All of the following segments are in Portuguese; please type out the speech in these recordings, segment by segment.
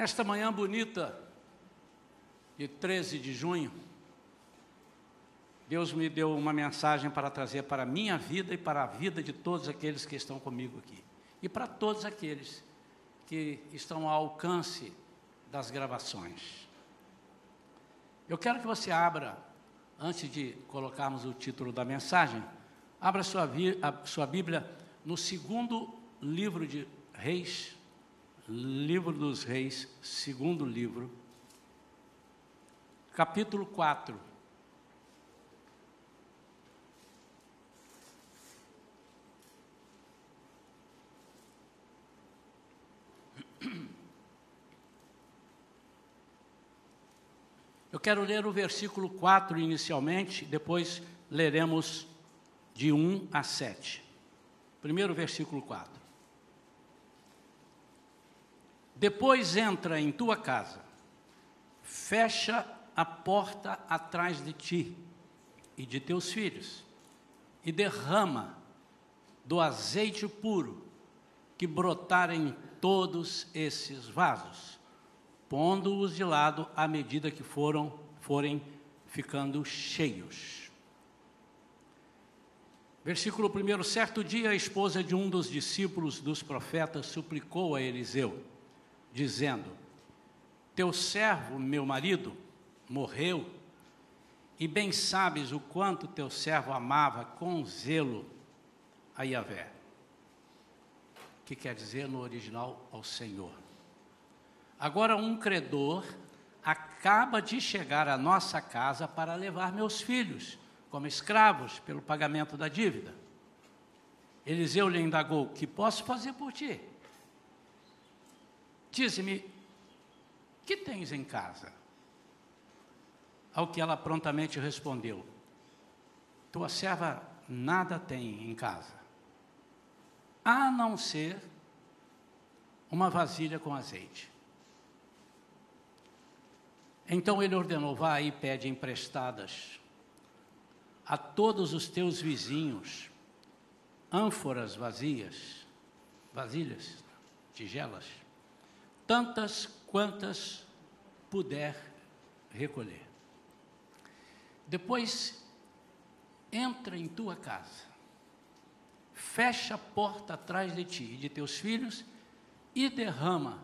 Nesta manhã bonita, de 13 de junho, Deus me deu uma mensagem para trazer para a minha vida e para a vida de todos aqueles que estão comigo aqui. E para todos aqueles que estão ao alcance das gravações. Eu quero que você abra, antes de colocarmos o título da mensagem, abra sua, sua Bíblia no segundo livro de Reis, livro dos Reis, segundo livro, capítulo 4. Eu quero ler o versículo 4 inicialmente, depois leremos de 1 a 7. Primeiro versículo 4. Depois entra em tua casa, fecha a porta atrás de ti e de teus filhos, e derrama do azeite puro que brotar em todos esses vasos pondo-os de lado à medida que foram forem ficando cheios. Versículo 1: Certo dia a esposa de um dos discípulos dos profetas suplicou a Eliseu, dizendo: Teu servo, meu marido, morreu, e bem sabes o quanto teu servo amava com zelo a Yahvé. Que quer dizer no original ao Senhor. Agora, um credor acaba de chegar à nossa casa para levar meus filhos como escravos pelo pagamento da dívida. Eliseu lhe indagou: Que posso fazer por ti? Dize-me, que tens em casa? Ao que ela prontamente respondeu: Tua serva nada tem em casa, a não ser uma vasilha com azeite. Então ele ordenou: vá e pede emprestadas a todos os teus vizinhos ânforas vazias, vasilhas, tigelas, tantas quantas puder recolher. Depois, entra em tua casa, fecha a porta atrás de ti e de teus filhos e derrama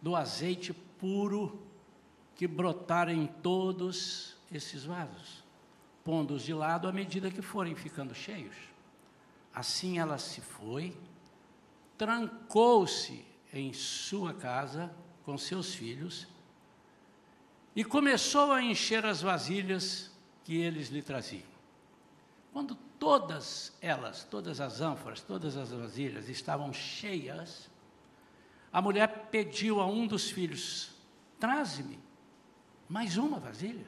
do azeite puro que brotarem todos esses vasos, pondo-os de lado à medida que forem ficando cheios. Assim ela se foi, trancou-se em sua casa com seus filhos e começou a encher as vasilhas que eles lhe traziam. Quando todas elas, todas as ânforas, todas as vasilhas estavam cheias, a mulher pediu a um dos filhos: Traze-me mais uma vasilha?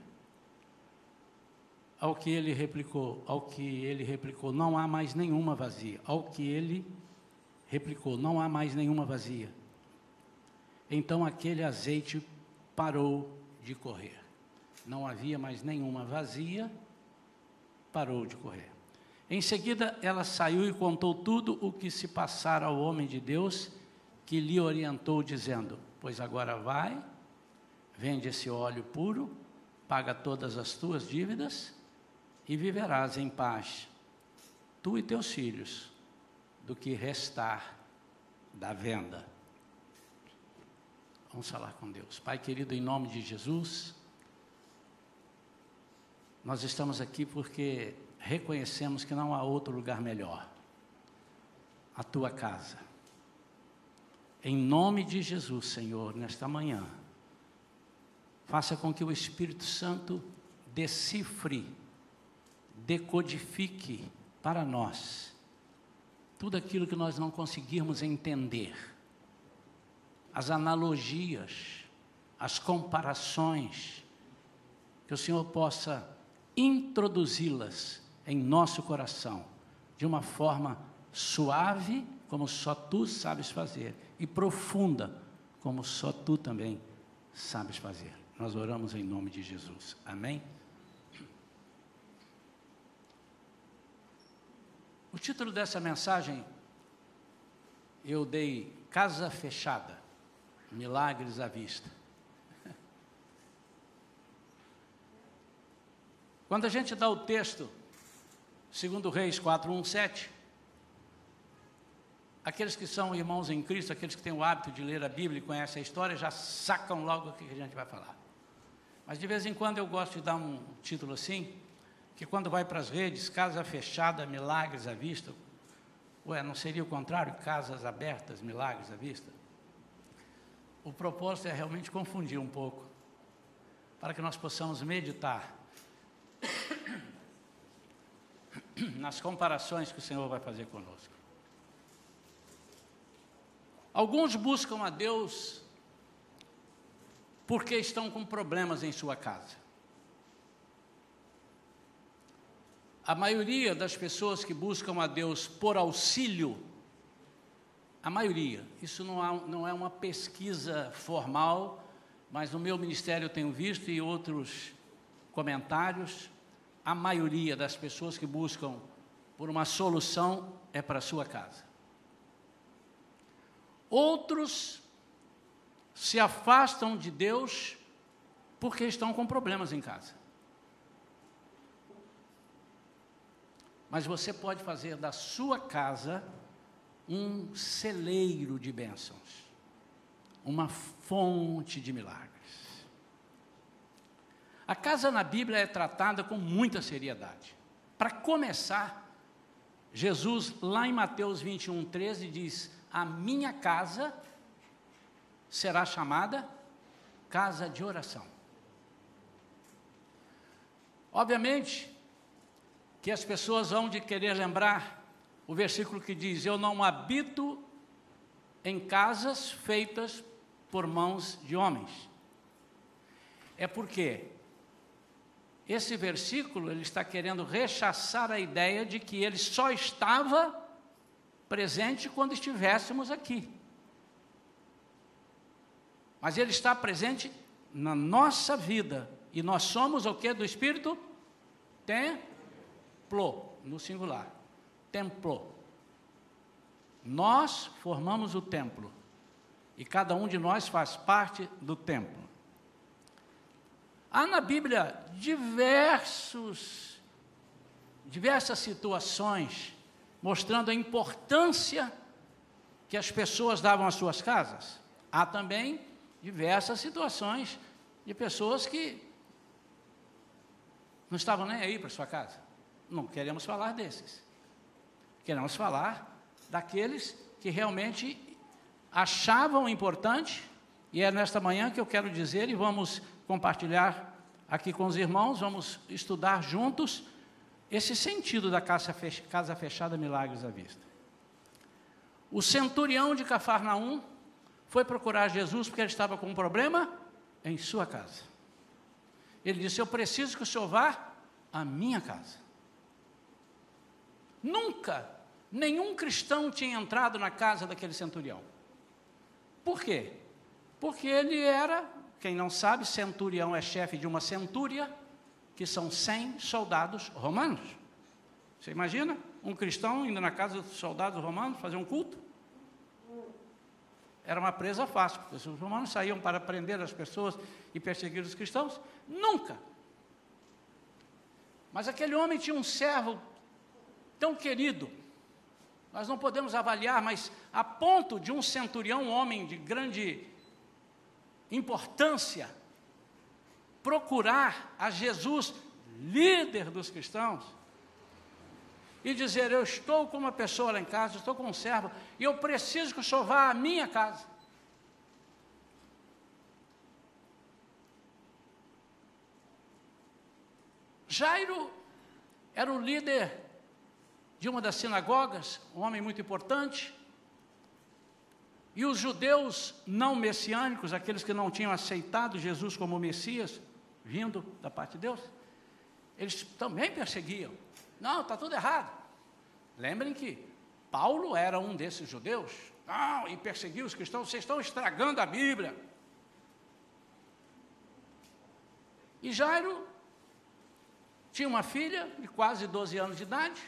Ao que ele replicou, ao que ele replicou, não há mais nenhuma vazia. Ao que ele replicou, não há mais nenhuma vazia. Então aquele azeite parou de correr. Não havia mais nenhuma vazia, parou de correr. Em seguida, ela saiu e contou tudo o que se passara ao homem de Deus, que lhe orientou, dizendo: Pois agora vai, Vende esse óleo puro, paga todas as tuas dívidas e viverás em paz, tu e teus filhos, do que restar da venda. Vamos falar com Deus. Pai querido, em nome de Jesus, nós estamos aqui porque reconhecemos que não há outro lugar melhor a tua casa. Em nome de Jesus, Senhor, nesta manhã faça com que o Espírito Santo decifre, decodifique para nós tudo aquilo que nós não conseguirmos entender, as analogias, as comparações, que o Senhor possa introduzi-las em nosso coração de uma forma suave, como só tu sabes fazer, e profunda, como só tu também sabes fazer. Nós oramos em nome de Jesus. Amém? O título dessa mensagem eu dei Casa Fechada. milagres à vista. Quando a gente dá o texto, segundo Reis 4:17, aqueles que são irmãos em Cristo, aqueles que têm o hábito de ler a Bíblia e conhecem a história, já sacam logo o que a gente vai falar. Mas de vez em quando eu gosto de dar um título assim, que quando vai para as redes, casa fechada, milagres à vista. Ué, não seria o contrário? Casas abertas, milagres à vista? O propósito é realmente confundir um pouco, para que nós possamos meditar nas comparações que o Senhor vai fazer conosco. Alguns buscam a Deus porque estão com problemas em sua casa. A maioria das pessoas que buscam a Deus por auxílio, a maioria, isso não, há, não é uma pesquisa formal, mas no meu ministério eu tenho visto e outros comentários, a maioria das pessoas que buscam por uma solução é para a sua casa. Outros se afastam de Deus porque estão com problemas em casa. Mas você pode fazer da sua casa um celeiro de bênçãos, uma fonte de milagres. A casa na Bíblia é tratada com muita seriedade. Para começar, Jesus, lá em Mateus 21, 13, diz: A minha casa será chamada casa de oração. Obviamente que as pessoas vão de querer lembrar o versículo que diz: Eu não habito em casas feitas por mãos de homens. É porque esse versículo ele está querendo rechaçar a ideia de que ele só estava presente quando estivéssemos aqui. Mas ele está presente na nossa vida. E nós somos o que do Espírito? Templo, no singular. Templo. Nós formamos o templo. E cada um de nós faz parte do templo. Há na Bíblia diversos, diversas situações mostrando a importância que as pessoas davam às suas casas. Há também diversas situações de pessoas que não estavam nem aí para sua casa. Não queremos falar desses. Queremos falar daqueles que realmente achavam importante, e é nesta manhã que eu quero dizer e vamos compartilhar aqui com os irmãos, vamos estudar juntos esse sentido da casa fechada, milagres à vista. O centurião de Cafarnaum foi procurar Jesus porque ele estava com um problema em sua casa. Ele disse: Eu preciso que o senhor vá à minha casa. Nunca nenhum cristão tinha entrado na casa daquele centurião. Por quê? Porque ele era, quem não sabe, centurião é chefe de uma centúria, que são 100 soldados romanos. Você imagina um cristão indo na casa dos soldados romanos fazer um culto? Era uma presa fácil, porque os romanos saíam para prender as pessoas e perseguir os cristãos? Nunca. Mas aquele homem tinha um servo tão querido, nós não podemos avaliar, mas a ponto de um centurião, um homem de grande importância, procurar a Jesus, líder dos cristãos, e dizer: Eu estou com uma pessoa lá em casa, estou com um servo, e eu preciso que o senhor vá à minha casa. Jairo era o líder de uma das sinagogas, um homem muito importante, e os judeus não messiânicos, aqueles que não tinham aceitado Jesus como Messias, vindo da parte de Deus, eles também perseguiam. Não, está tudo errado. Lembrem que Paulo era um desses judeus. Não, e perseguiu os cristãos, vocês estão estragando a Bíblia. E Jairo tinha uma filha de quase 12 anos de idade,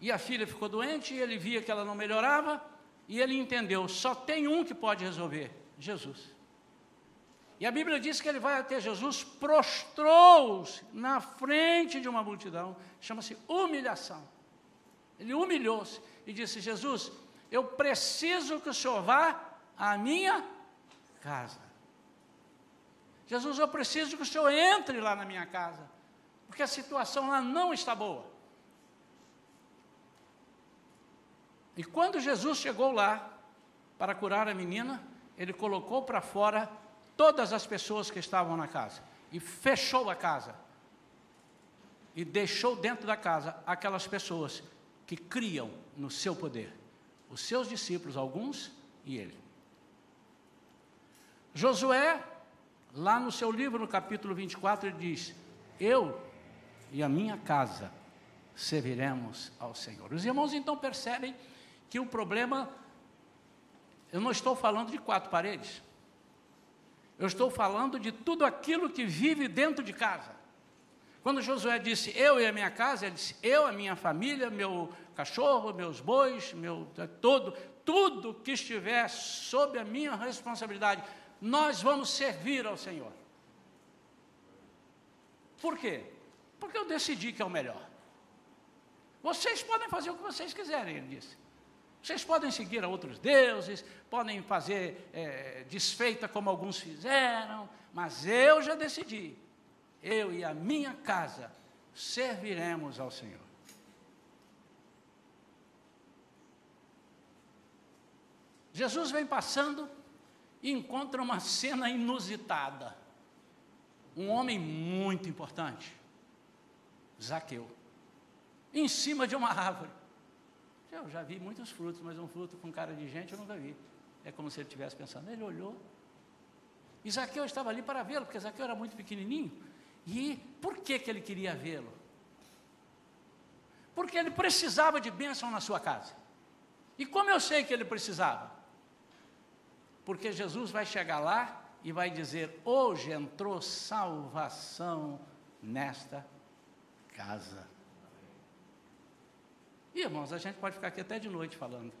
e a filha ficou doente, e ele via que ela não melhorava, e ele entendeu: só tem um que pode resolver: Jesus. E a Bíblia diz que ele vai até Jesus, prostrou-se na frente de uma multidão, chama-se humilhação. Ele humilhou-se e disse: Jesus, eu preciso que o Senhor vá à minha casa. Jesus, eu preciso que o Senhor entre lá na minha casa, porque a situação lá não está boa. E quando Jesus chegou lá para curar a menina, ele colocou para fora todas as pessoas que estavam na casa e fechou a casa. E deixou dentro da casa aquelas pessoas que criam no seu poder. Os seus discípulos, alguns, e ele. Josué, lá no seu livro, no capítulo 24, ele diz: Eu e a minha casa serviremos ao Senhor. Os irmãos então percebem que o problema, eu não estou falando de quatro paredes, eu estou falando de tudo aquilo que vive dentro de casa. Quando Josué disse eu e a minha casa, ele disse eu, a minha família, meu cachorro, meus bois, meu todo, tudo que estiver sob a minha responsabilidade, nós vamos servir ao Senhor. Por quê? Porque eu decidi que é o melhor. Vocês podem fazer o que vocês quiserem, ele disse. Vocês podem seguir a outros deuses, podem fazer é, desfeita como alguns fizeram, mas eu já decidi. Eu e a minha casa serviremos ao Senhor. Jesus vem passando e encontra uma cena inusitada. Um homem muito importante, Zaqueu, em cima de uma árvore. Eu já vi muitos frutos, mas um fruto com cara de gente eu nunca vi. É como se ele estivesse pensando. Ele olhou. Isaqueu estava ali para vê-lo, porque Isaqueu era muito pequenininho. E por que, que ele queria vê-lo? Porque ele precisava de bênção na sua casa. E como eu sei que ele precisava? Porque Jesus vai chegar lá e vai dizer: Hoje entrou salvação nesta casa. E, irmãos, a gente pode ficar aqui até de noite falando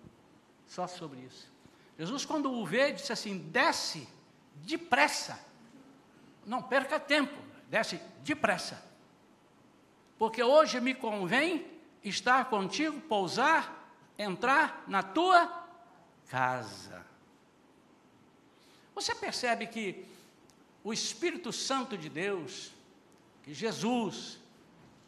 só sobre isso. Jesus, quando o vê, disse assim: desce depressa. Não perca tempo, desce depressa. Porque hoje me convém estar contigo, pousar, entrar na tua casa. Você percebe que o Espírito Santo de Deus, que Jesus,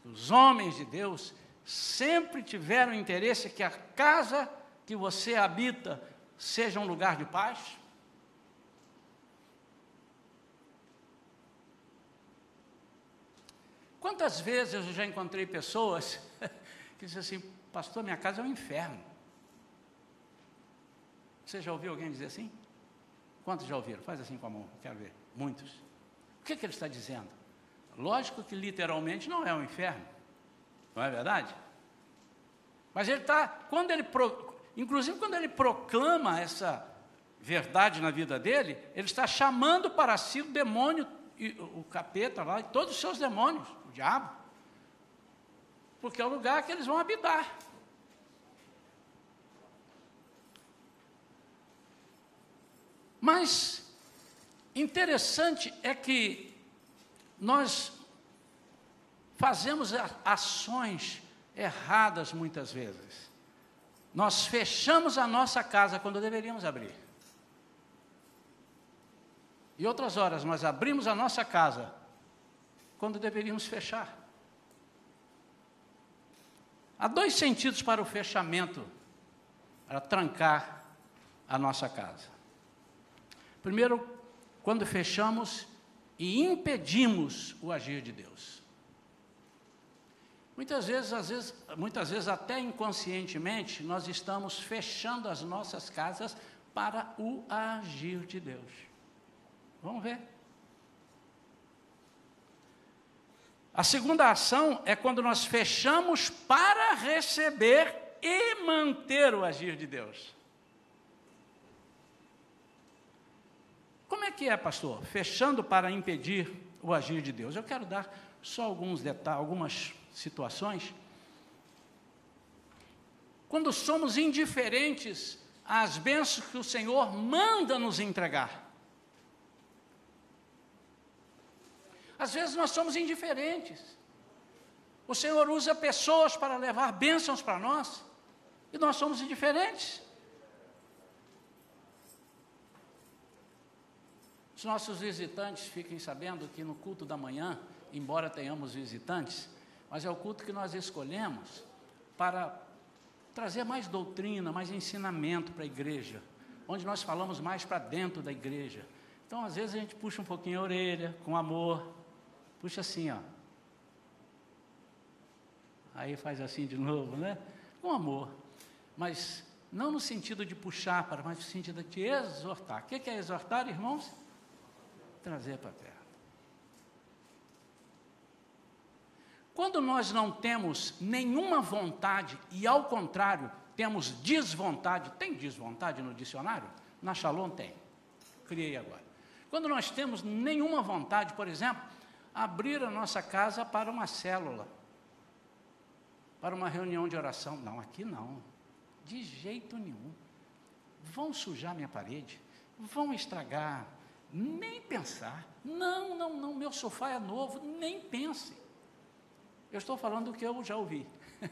os homens de Deus, sempre tiveram interesse que a casa que você habita seja um lugar de paz? Quantas vezes eu já encontrei pessoas que dizem assim, pastor, minha casa é um inferno. Você já ouviu alguém dizer assim? Quantos já ouviram? Faz assim com a mão, quero ver. Muitos. O que, é que ele está dizendo? Lógico que literalmente não é um inferno. Não é verdade? Mas ele está, quando ele, pro, inclusive quando ele proclama essa verdade na vida dele, ele está chamando para si o demônio, o capeta lá, e todos os seus demônios, o diabo. Porque é o lugar que eles vão habitar. Mas interessante é que nós fazemos ações erradas muitas vezes. Nós fechamos a nossa casa quando deveríamos abrir. E outras horas nós abrimos a nossa casa quando deveríamos fechar. Há dois sentidos para o fechamento, para trancar a nossa casa. Primeiro, quando fechamos e impedimos o agir de Deus. Muitas vezes, às vezes, muitas vezes até inconscientemente, nós estamos fechando as nossas casas para o agir de Deus. Vamos ver. A segunda ação é quando nós fechamos para receber e manter o agir de Deus. Como é que é, pastor? Fechando para impedir o agir de Deus. Eu quero dar só alguns detalhes, algumas situações, quando somos indiferentes às bênçãos que o Senhor manda nos entregar. Às vezes nós somos indiferentes. O Senhor usa pessoas para levar bênçãos para nós e nós somos indiferentes. Os nossos visitantes fiquem sabendo que no culto da manhã, embora tenhamos visitantes, mas é o culto que nós escolhemos para trazer mais doutrina, mais ensinamento para a igreja, onde nós falamos mais para dentro da igreja. Então, às vezes, a gente puxa um pouquinho a orelha, com amor, puxa assim, ó. Aí faz assim de novo, né? Com amor. Mas não no sentido de puxar para, mas no sentido de exortar. O que é exortar, irmãos? Trazer para a terra. Quando nós não temos nenhuma vontade e, ao contrário, temos desvontade, tem desvontade no dicionário? Na Shalom tem. Criei agora. Quando nós temos nenhuma vontade, por exemplo, abrir a nossa casa para uma célula, para uma reunião de oração. Não, aqui não. De jeito nenhum. Vão sujar minha parede, vão estragar, nem pensar. Não, não, não, meu sofá é novo, nem pense. Eu estou falando do que eu já ouvi.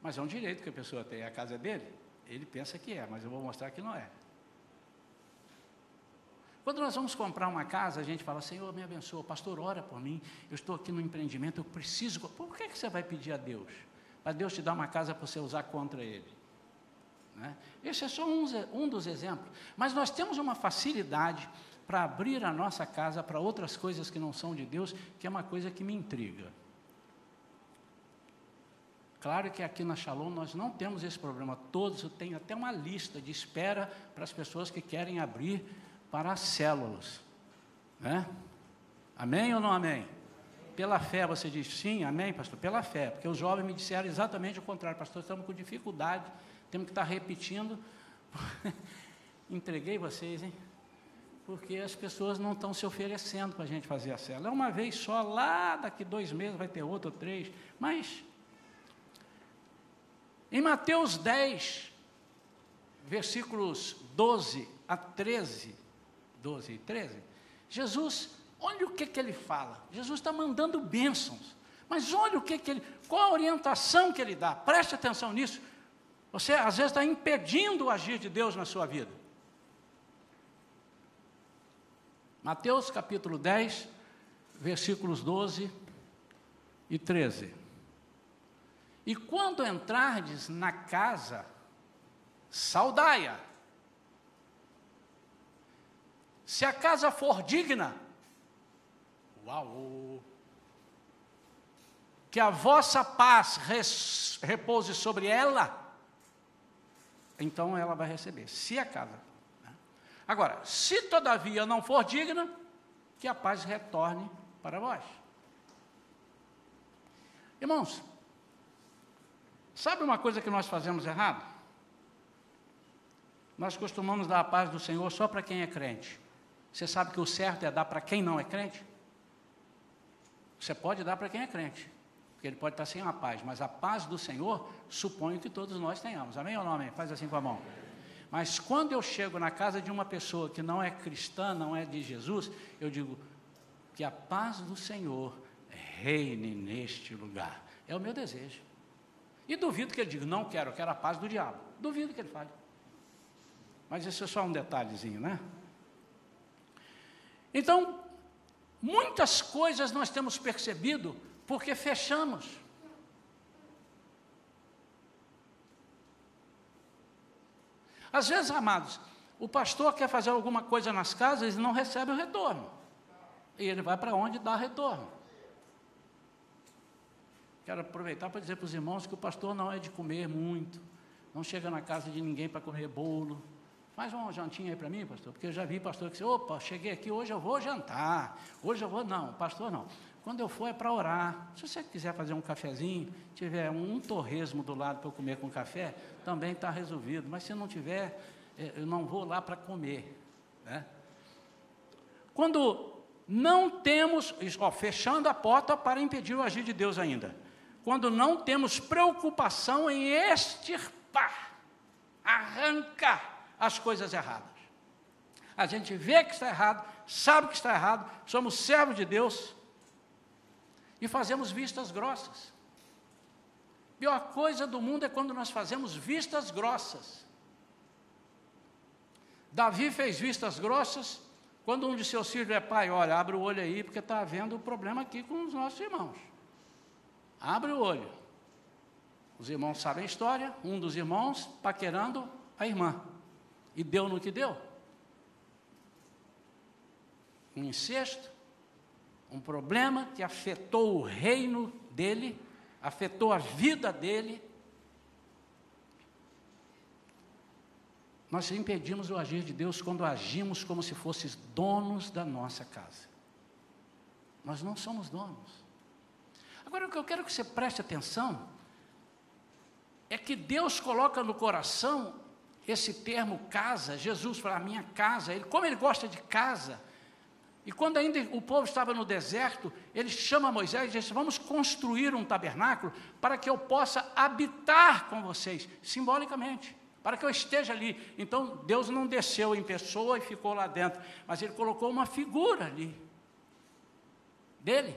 mas é um direito que a pessoa tem, a casa é dele. Ele pensa que é, mas eu vou mostrar que não é. Quando nós vamos comprar uma casa, a gente fala, Senhor, me abençoa, pastor, ora por mim, eu estou aqui no empreendimento, eu preciso. Por que, que você vai pedir a Deus? Para Deus te dar uma casa para você usar contra Ele. Né? Esse é só um, um dos exemplos. Mas nós temos uma facilidade para abrir a nossa casa para outras coisas que não são de Deus, que é uma coisa que me intriga. Claro que aqui na Shalom nós não temos esse problema. Todos têm até uma lista de espera para as pessoas que querem abrir para as células. Né? Amém ou não amém? Pela fé, você diz sim, amém, pastor? Pela fé, porque os jovens me disseram exatamente o contrário, pastor, estamos com dificuldade, temos que estar repetindo. Entreguei vocês, hein? Porque as pessoas não estão se oferecendo para a gente fazer a célula. É uma vez só, lá daqui dois meses vai ter outro ou três, mas em Mateus 10, versículos 12 a 13, 12 e 13, Jesus, olha o que, que ele fala. Jesus está mandando bênçãos, mas olha o que, que ele, qual a orientação que ele dá, preste atenção nisso. Você às vezes está impedindo o agir de Deus na sua vida. Mateus capítulo 10, versículos 12 e 13. E quando entrardes na casa, saudai-a. Se a casa for digna, uau! Que a vossa paz res, repouse sobre ela, então ela vai receber. Se a casa Agora, se todavia não for digna, que a paz retorne para vós. Irmãos, sabe uma coisa que nós fazemos errado? Nós costumamos dar a paz do Senhor só para quem é crente. Você sabe que o certo é dar para quem não é crente? Você pode dar para quem é crente, porque ele pode estar sem a paz, mas a paz do Senhor suponho que todos nós tenhamos. Amém ou não amém? Faz assim com a mão. Mas quando eu chego na casa de uma pessoa que não é cristã, não é de Jesus, eu digo que a paz do Senhor reine neste lugar. É o meu desejo. E duvido que ele diga, não quero, quero a paz do diabo. Duvido que ele fale. Mas isso é só um detalhezinho, né? Então, muitas coisas nós temos percebido porque fechamos. Às vezes, amados, o pastor quer fazer alguma coisa nas casas e não recebe o retorno. E ele vai para onde dá retorno. Quero aproveitar para dizer para os irmãos que o pastor não é de comer muito, não chega na casa de ninguém para comer bolo. Faz uma jantinha aí para mim, pastor, porque eu já vi pastor que disse, opa, cheguei aqui, hoje eu vou jantar, hoje eu vou, não, pastor não. Quando eu for é para orar. Se você quiser fazer um cafezinho, tiver um, torresmo do lado para eu comer com café, também está resolvido. Mas se não tiver, é, eu não vou lá para comer. Né? Quando não temos, ó, fechando a porta para impedir o agir de Deus ainda. quando não temos preocupação em extirpar, arrancar as coisas erradas. A gente vê que está errado, sabe que está errado, somos servos de Deus e fazemos vistas grossas. Pior coisa do mundo é quando nós fazemos vistas grossas. Davi fez vistas grossas quando um de seus filhos é pai, olha, abre o olho aí, porque está havendo um problema aqui com os nossos irmãos. Abre o olho. Os irmãos sabem a história, um dos irmãos paquerando a irmã. E deu no que deu. Um incesto, um problema que afetou o reino dele, afetou a vida dele. Nós impedimos o agir de Deus quando agimos como se fossem donos da nossa casa. Nós não somos donos. Agora, o que eu quero que você preste atenção é que Deus coloca no coração esse termo casa. Jesus fala, a minha casa. Ele, como ele gosta de casa, e quando ainda o povo estava no deserto, ele chama Moisés e diz: Vamos construir um tabernáculo para que eu possa habitar com vocês, simbolicamente, para que eu esteja ali. Então Deus não desceu em pessoa e ficou lá dentro, mas ele colocou uma figura ali, dele.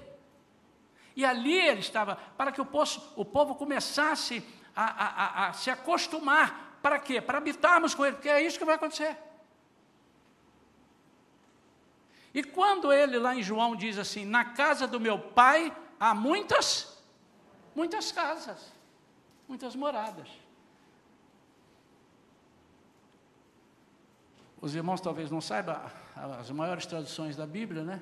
E ali ele estava, para que o, poço, o povo começasse a, a, a, a se acostumar. Para quê? Para habitarmos com ele, porque é isso que vai acontecer. E quando ele lá em João diz assim: Na casa do meu pai há muitas, muitas casas, muitas moradas. Os irmãos talvez não saibam, as maiores traduções da Bíblia, né?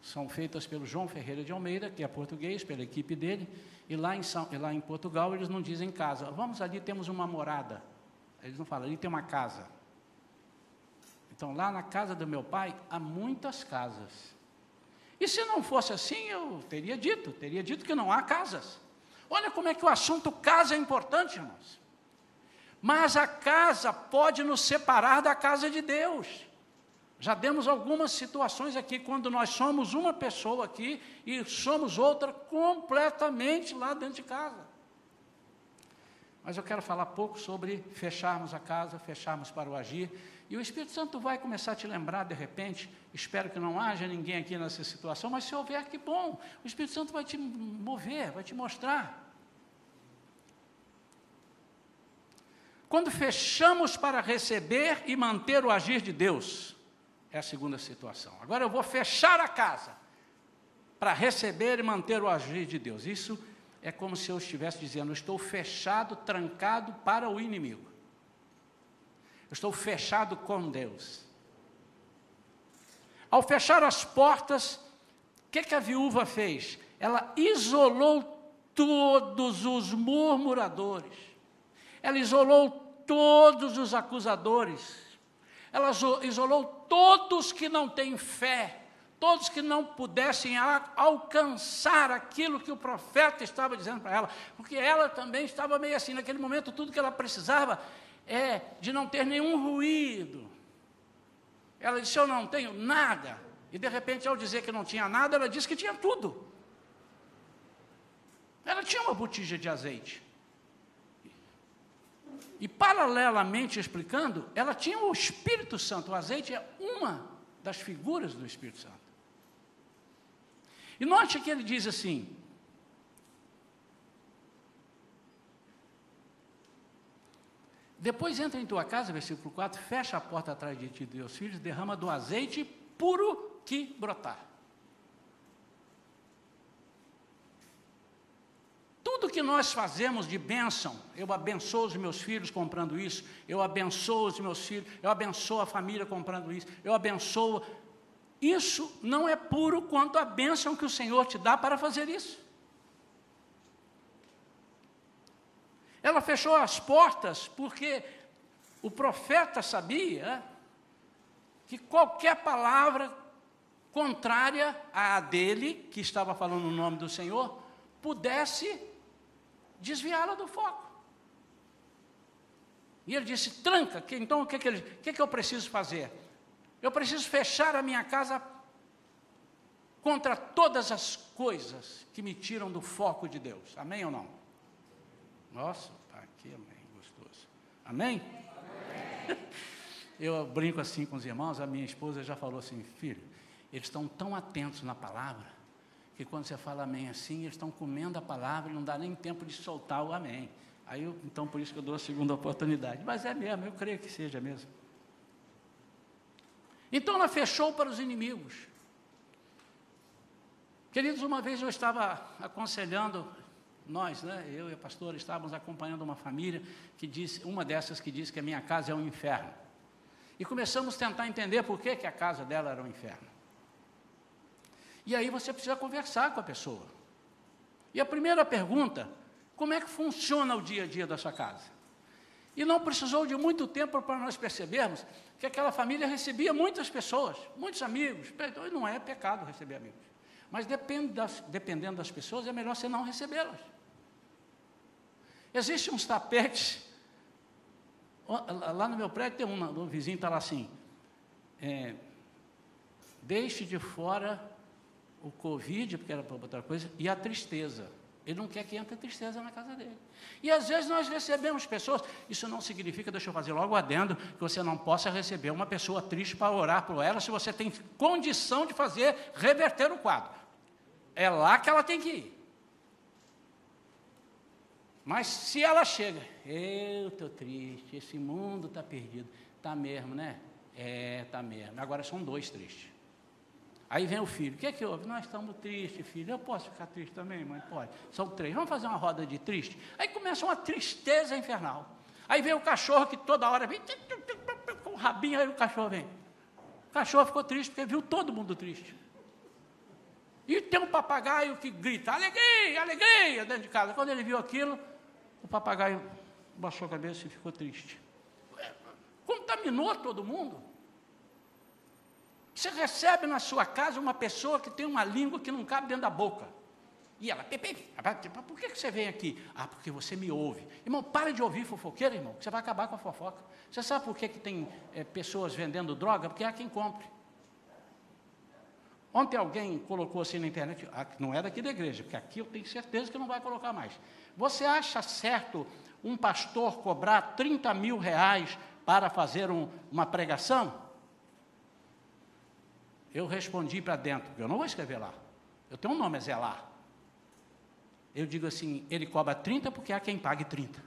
São feitas pelo João Ferreira de Almeida, que é português, pela equipe dele, e lá em, São, lá em Portugal eles não dizem casa. Vamos ali, temos uma morada. Eles não falam, ali tem uma casa. Então, lá na casa do meu pai, há muitas casas. E se não fosse assim, eu teria dito, teria dito que não há casas. Olha como é que o assunto casa é importante, irmãos. Mas a casa pode nos separar da casa de Deus. Já demos algumas situações aqui, quando nós somos uma pessoa aqui e somos outra completamente lá dentro de casa. Mas eu quero falar pouco sobre fecharmos a casa, fecharmos para o agir e o Espírito Santo vai começar a te lembrar de repente. Espero que não haja ninguém aqui nessa situação, mas se houver, que bom. O Espírito Santo vai te mover, vai te mostrar. Quando fechamos para receber e manter o agir de Deus, é a segunda situação. Agora eu vou fechar a casa para receber e manter o agir de Deus. Isso é como se eu estivesse dizendo: estou fechado, trancado para o inimigo. Eu estou fechado com Deus. Ao fechar as portas, o que, que a viúva fez? Ela isolou todos os murmuradores, ela isolou todos os acusadores, ela isolou todos que não têm fé, todos que não pudessem alcançar aquilo que o profeta estava dizendo para ela, porque ela também estava meio assim, naquele momento, tudo que ela precisava é de não ter nenhum ruído. Ela disse: Eu não tenho nada. E de repente, ao dizer que não tinha nada, ela disse que tinha tudo. Ela tinha uma botija de azeite. E paralelamente explicando, ela tinha o Espírito Santo. O azeite é uma das figuras do Espírito Santo. E note que ele diz assim: Depois entra em tua casa, versículo 4, fecha a porta atrás de ti e de teus filhos, derrama do azeite puro que brotar. Tudo que nós fazemos de bênção, eu abençoo os meus filhos comprando isso, eu abençoo os meus filhos, eu abençoo a família comprando isso, eu abençoo. Isso não é puro quanto a bênção que o Senhor te dá para fazer isso. Ela fechou as portas porque o profeta sabia que qualquer palavra contrária à dele, que estava falando o no nome do Senhor, pudesse desviá-la do foco. E ele disse: tranca, que, então o que, que, ele, que, que eu preciso fazer? Eu preciso fechar a minha casa contra todas as coisas que me tiram do foco de Deus. Amém ou não? Nossa, tá aqui, amém, gostoso. Amém? amém. Eu brinco assim com os irmãos, a minha esposa já falou assim, filho, eles estão tão atentos na palavra, que quando você fala amém assim, eles estão comendo a palavra e não dá nem tempo de soltar o amém. Aí eu, então por isso que eu dou a segunda oportunidade. Mas é mesmo, eu creio que seja mesmo. Então ela fechou para os inimigos. Queridos, uma vez eu estava aconselhando, nós, né, eu e a pastora, estávamos acompanhando uma família que disse, uma dessas que disse que a minha casa é um inferno. E começamos a tentar entender por que, que a casa dela era um inferno. E aí você precisa conversar com a pessoa. E a primeira pergunta, como é que funciona o dia a dia da sua casa? E não precisou de muito tempo para nós percebermos que aquela família recebia muitas pessoas, muitos amigos. Não é pecado receber amigos. Mas depende das, dependendo das pessoas, é melhor você não recebê-las. Existem uns tapetes. Lá no meu prédio tem um, um vizinho está lá assim. É, deixe de fora o Covid, porque era para outra coisa, e a tristeza. Ele não quer que entre tristeza na casa dele. E às vezes nós recebemos pessoas, isso não significa, deixa eu fazer logo adendo, que você não possa receber uma pessoa triste para orar por ela, se você tem condição de fazer reverter o quadro. É lá que ela tem que ir. Mas se ela chega, eu estou triste, esse mundo está perdido. Está mesmo, né? É, está mesmo. Agora são dois tristes. Aí vem o filho, o que é que houve? Nós estamos tristes, filho. Eu posso ficar triste também, mãe? Pode. São três. Vamos fazer uma roda de triste? Aí começa uma tristeza infernal. Aí vem o cachorro que toda hora vem com o rabinho, aí o cachorro vem. O cachorro ficou triste porque viu todo mundo triste. E tem um papagaio que grita, alegria, alegria, dentro de casa. Quando ele viu aquilo, o papagaio baixou a cabeça e ficou triste. Contaminou todo mundo. Você recebe na sua casa uma pessoa que tem uma língua que não cabe dentro da boca. E ela, por que você vem aqui? Ah, porque você me ouve. Irmão, para de ouvir fofoqueira, irmão, que você vai acabar com a fofoca. Você sabe por que, que tem é, pessoas vendendo droga? Porque há quem compre. Ontem alguém colocou assim na internet, ah, não é daqui da igreja, porque aqui eu tenho certeza que não vai colocar mais. Você acha certo um pastor cobrar 30 mil reais para fazer um, uma pregação? Eu respondi para dentro, eu não vou escrever lá. Eu tenho um nome a zelar. Eu digo assim, ele cobra 30 porque há quem pague 30.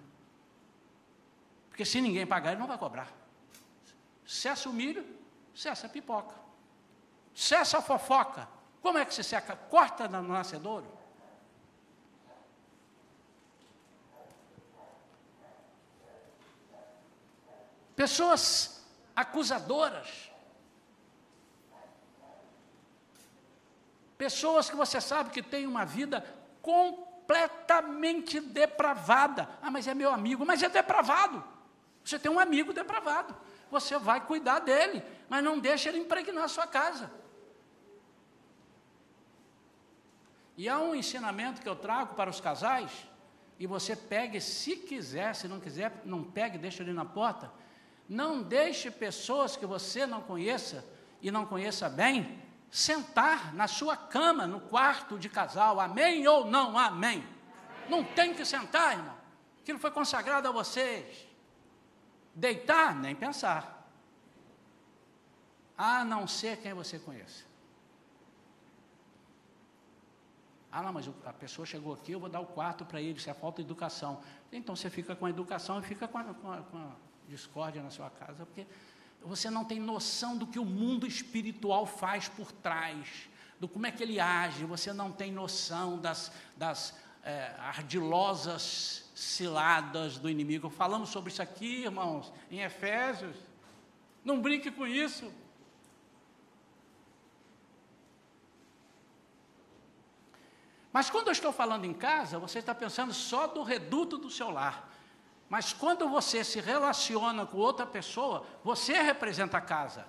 Porque se ninguém pagar, ele não vai cobrar. Cessa o milho, cessa a pipoca. Cessa a fofoca. Como é que se seca? Corta no nascedouro. Pessoas acusadoras. Pessoas que você sabe que têm uma vida completamente depravada. Ah, mas é meu amigo, mas é depravado. Você tem um amigo depravado. Você vai cuidar dele, mas não deixa ele impregnar a sua casa. E há um ensinamento que eu trago para os casais, e você pegue se quiser, se não quiser, não pegue, deixa ali na porta. Não deixe pessoas que você não conheça e não conheça bem sentar na sua cama, no quarto de casal. Amém ou não amém? amém? Não tem que sentar, irmão. Aquilo foi consagrado a vocês. Deitar, nem pensar. A não ser quem você conheça. Ah, não, mas a pessoa chegou aqui, eu vou dar o quarto para ele, isso é falta de educação. Então você fica com a educação e fica com a, com a, com a discórdia na sua casa, porque você não tem noção do que o mundo espiritual faz por trás, do como é que ele age, você não tem noção das, das é, ardilosas ciladas do inimigo. Falamos sobre isso aqui, irmãos, em Efésios. Não brinque com isso. Mas quando eu estou falando em casa, você está pensando só do reduto do seu lar. Mas quando você se relaciona com outra pessoa, você representa a casa.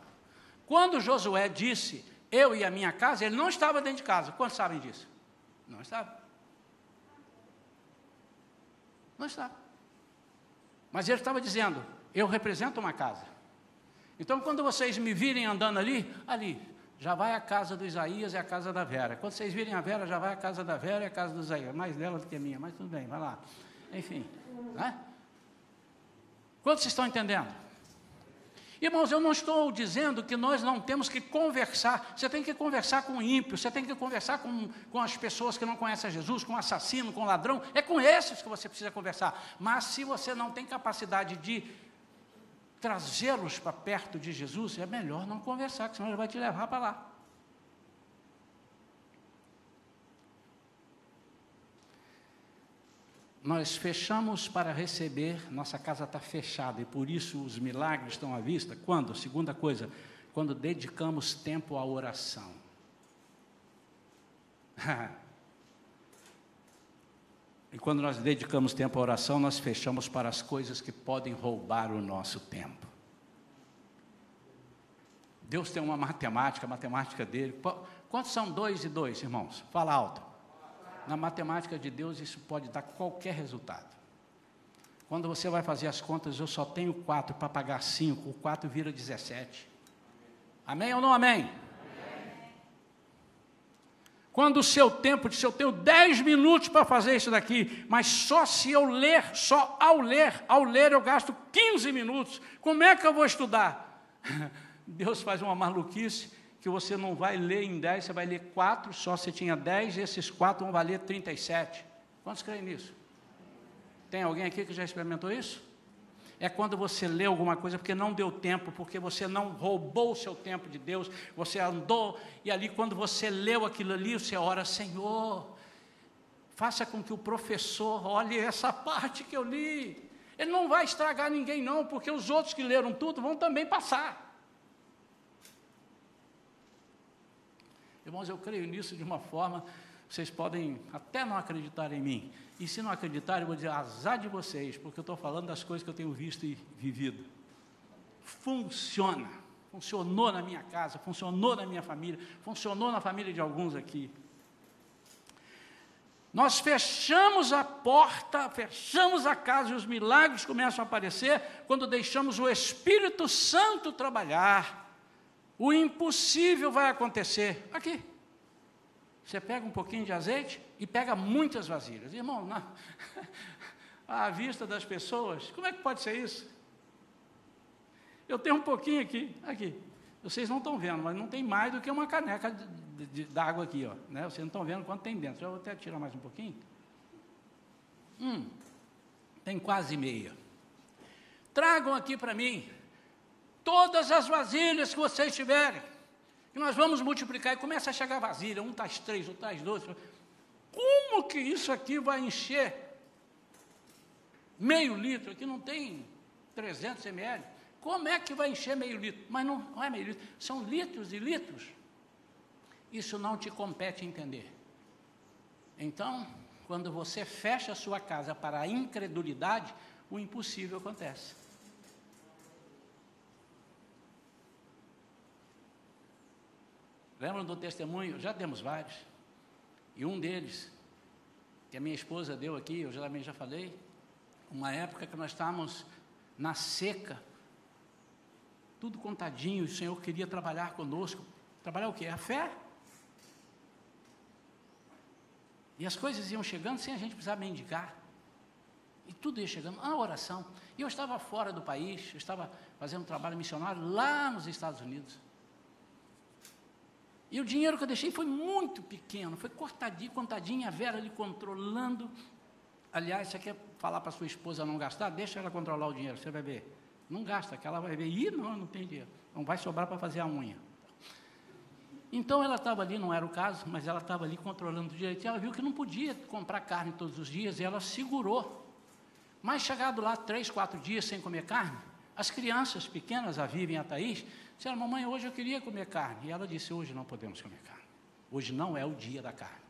Quando Josué disse, eu e a minha casa, ele não estava dentro de casa. Quantos sabem disso? Não estava. Não estava. Mas ele estava dizendo, eu represento uma casa. Então, quando vocês me virem andando ali, ali, já vai a casa do Isaías e a casa da Vera. Quando vocês virem a Vera, já vai a casa da Vera e a casa do Isaías. Mais dela do que a minha, mas tudo bem, vai lá. Enfim. Né? Quantos estão entendendo? Irmãos, eu não estou dizendo que nós não temos que conversar. Você tem que conversar com o ímpio, você tem que conversar com, com as pessoas que não conhecem Jesus, com o assassino, com o ladrão. É com esses que você precisa conversar. Mas se você não tem capacidade de trazê-los para perto de Jesus, é melhor não conversar, senão ele vai te levar para lá. Nós fechamos para receber, nossa casa está fechada e por isso os milagres estão à vista. Quando? Segunda coisa, quando dedicamos tempo à oração. E quando nós dedicamos tempo à oração, nós fechamos para as coisas que podem roubar o nosso tempo. Deus tem uma matemática, a matemática dele. Quantos são dois e dois, irmãos? Fala alto. Na matemática de Deus, isso pode dar qualquer resultado. Quando você vai fazer as contas, eu só tenho quatro para pagar cinco, o quatro vira 17. Amém ou não amém? Quando o seu tempo, se eu tenho 10 minutos para fazer isso daqui, mas só se eu ler, só ao ler, ao ler eu gasto 15 minutos, como é que eu vou estudar? Deus faz uma maluquice que você não vai ler em 10, você vai ler 4, só você tinha 10, esses 4 vão valer 37. Quantos creem nisso? Tem alguém aqui que já experimentou isso? é quando você lê alguma coisa porque não deu tempo, porque você não roubou o seu tempo de Deus, você andou, e ali quando você leu aquilo ali, você ora, Senhor, faça com que o professor olhe essa parte que eu li. Ele não vai estragar ninguém, não, porque os outros que leram tudo vão também passar. Irmãos, eu creio nisso de uma forma, vocês podem até não acreditar em mim, e se não acreditarem, eu vou dizer azar de vocês, porque eu estou falando das coisas que eu tenho visto e vivido. Funciona. Funcionou na minha casa, funcionou na minha família, funcionou na família de alguns aqui. Nós fechamos a porta, fechamos a casa e os milagres começam a aparecer quando deixamos o Espírito Santo trabalhar. O impossível vai acontecer. Aqui. Você pega um pouquinho de azeite e pega muitas vasilhas. Irmão, na, à vista das pessoas, como é que pode ser isso? Eu tenho um pouquinho aqui, aqui. Vocês não estão vendo, mas não tem mais do que uma caneca d'água aqui, ó. Né? Vocês não estão vendo quanto tem dentro. Já vou até tirar mais um pouquinho. Hum, tem quase meia. Tragam aqui para mim todas as vasilhas que vocês tiverem. Nós vamos multiplicar e começa a chegar vasilha, um traz três, outro traz dois. Como que isso aqui vai encher meio litro? Aqui não tem 300 ml. Como é que vai encher meio litro? Mas não, não é meio litro, são litros e litros. Isso não te compete entender. Então, quando você fecha a sua casa para a incredulidade, o impossível acontece. Lembram do testemunho? Já temos vários. E um deles, que a minha esposa deu aqui, eu já, também já falei, uma época que nós estávamos na seca, tudo contadinho, o Senhor queria trabalhar conosco. Trabalhar o quê? A fé. E as coisas iam chegando sem a gente precisar mendigar. E tudo ia chegando, a oração. E eu estava fora do país, eu estava fazendo um trabalho missionário lá nos Estados Unidos. E o dinheiro que eu deixei foi muito pequeno, foi cortadinho, contadinho, a Vera ali controlando. Aliás, você quer falar para sua esposa não gastar? Deixa ela controlar o dinheiro, você vai ver. Não gasta, que ela vai ver. Ih, não, não tem dinheiro. Não vai sobrar para fazer a unha. Então ela estava ali, não era o caso, mas ela estava ali controlando direito. E ela viu que não podia comprar carne todos os dias e ela segurou. Mas chegado lá três, quatro dias sem comer carne, as crianças pequenas, a Vivian e a Thaís, disseram, mamãe, hoje eu queria comer carne. E ela disse, hoje não podemos comer carne. Hoje não é o dia da carne.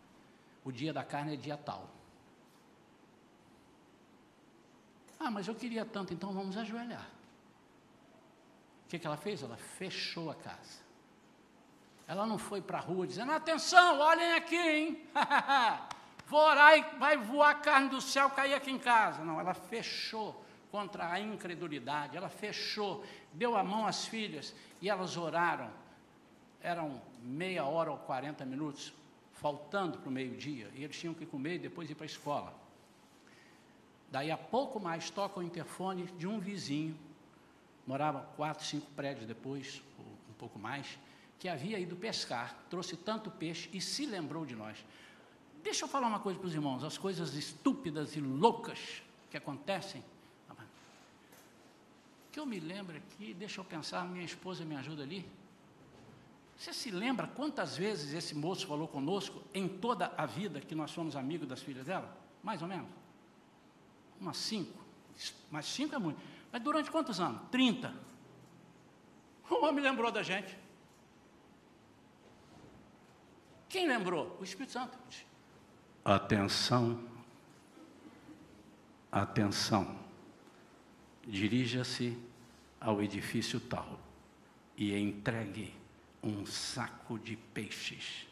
O dia da carne é dia tal. Ah, mas eu queria tanto, então vamos ajoelhar. O que, que ela fez? Ela fechou a casa. Ela não foi para a rua dizendo, atenção, olhem aqui, hein? Vou orar e vai voar carne do céu cair aqui em casa. Não, ela fechou contra a incredulidade. Ela fechou, deu a mão às filhas e elas oraram. eram meia hora ou 40 minutos, faltando para o meio-dia, e eles tinham que comer e depois ir para a escola. Daí a pouco mais toca o interfone de um vizinho, morava quatro, cinco prédios depois, um pouco mais, que havia ido pescar, trouxe tanto peixe e se lembrou de nós. Deixa eu falar uma coisa para os irmãos, as coisas estúpidas e loucas que acontecem. Que eu me lembro aqui, deixa eu pensar, minha esposa me ajuda ali. Você se lembra quantas vezes esse moço falou conosco em toda a vida que nós somos amigos das filhas dela? Mais ou menos? Umas cinco. Mas cinco é muito. Mas durante quantos anos? Trinta. O homem lembrou da gente. Quem lembrou? O Espírito Santo. Atenção. Atenção. Dirija-se ao edifício tal e entregue um saco de peixes.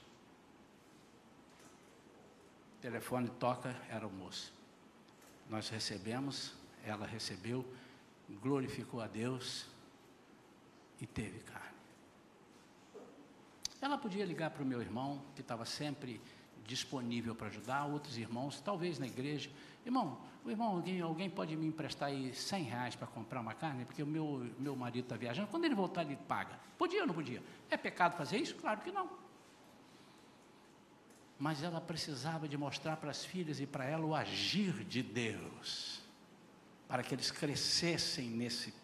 O telefone toca, era o moço. Nós recebemos, ela recebeu, glorificou a Deus e teve carne. Ela podia ligar para o meu irmão, que estava sempre disponível para ajudar, outros irmãos, talvez na igreja. Irmão, irmão, alguém, alguém pode me emprestar aí 100 reais para comprar uma carne, porque o meu, meu marido está viajando. Quando ele voltar, ele paga. Podia ou não podia? É pecado fazer isso? Claro que não. Mas ela precisava de mostrar para as filhas e para ela o agir de Deus, para que eles crescessem nesse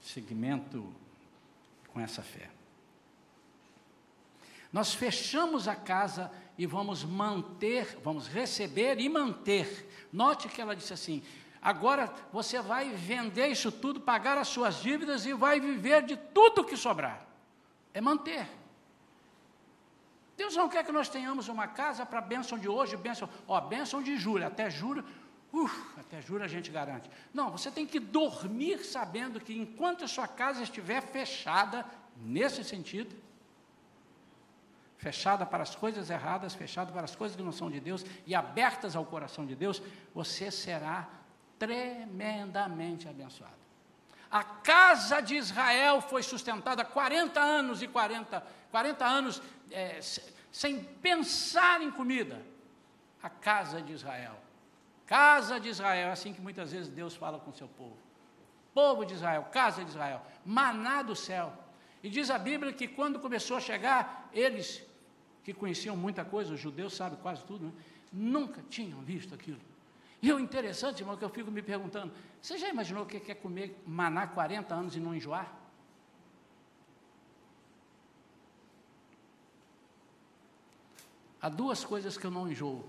segmento com essa fé. Nós fechamos a casa e vamos manter, vamos receber e manter. Note que ela disse assim: agora você vai vender isso tudo, pagar as suas dívidas e vai viver de tudo que sobrar. É manter. Deus não quer que nós tenhamos uma casa para bênção de hoje, bênção, ó, bênção de julho, até julho, uf, até julho a gente garante. Não, você tem que dormir sabendo que enquanto a sua casa estiver fechada, nesse sentido, fechada para as coisas erradas, fechada para as coisas que não são de Deus e abertas ao coração de Deus, você será tremendamente abençoado. A casa de Israel foi sustentada 40 anos e 40, 40 anos é, sem pensar em comida. A casa de Israel. Casa de Israel, é assim que muitas vezes Deus fala com o seu povo. Povo de Israel, casa de Israel, maná do céu. E diz a Bíblia que quando começou a chegar, eles que conheciam muita coisa, os judeus sabem quase tudo, né? nunca tinham visto aquilo. E o interessante, irmão, que eu fico me perguntando: você já imaginou o que é comer maná 40 anos e não enjoar? Há duas coisas que eu não enjoo: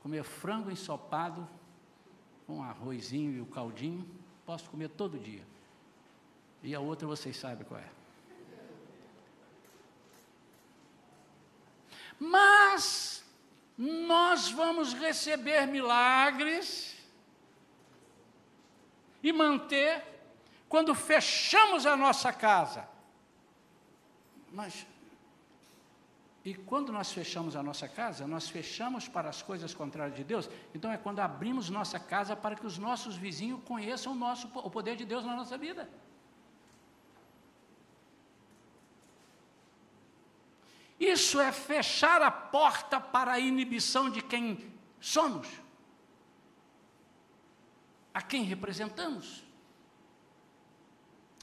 comer frango ensopado com arrozinho e o caldinho, posso comer todo dia. E a outra vocês sabem qual é. Mas nós vamos receber milagres e manter quando fechamos a nossa casa. Mas e quando nós fechamos a nossa casa, nós fechamos para as coisas contrárias de Deus. Então é quando abrimos nossa casa para que os nossos vizinhos conheçam o, nosso, o poder de Deus na nossa vida. Isso é fechar a porta para a inibição de quem somos, a quem representamos.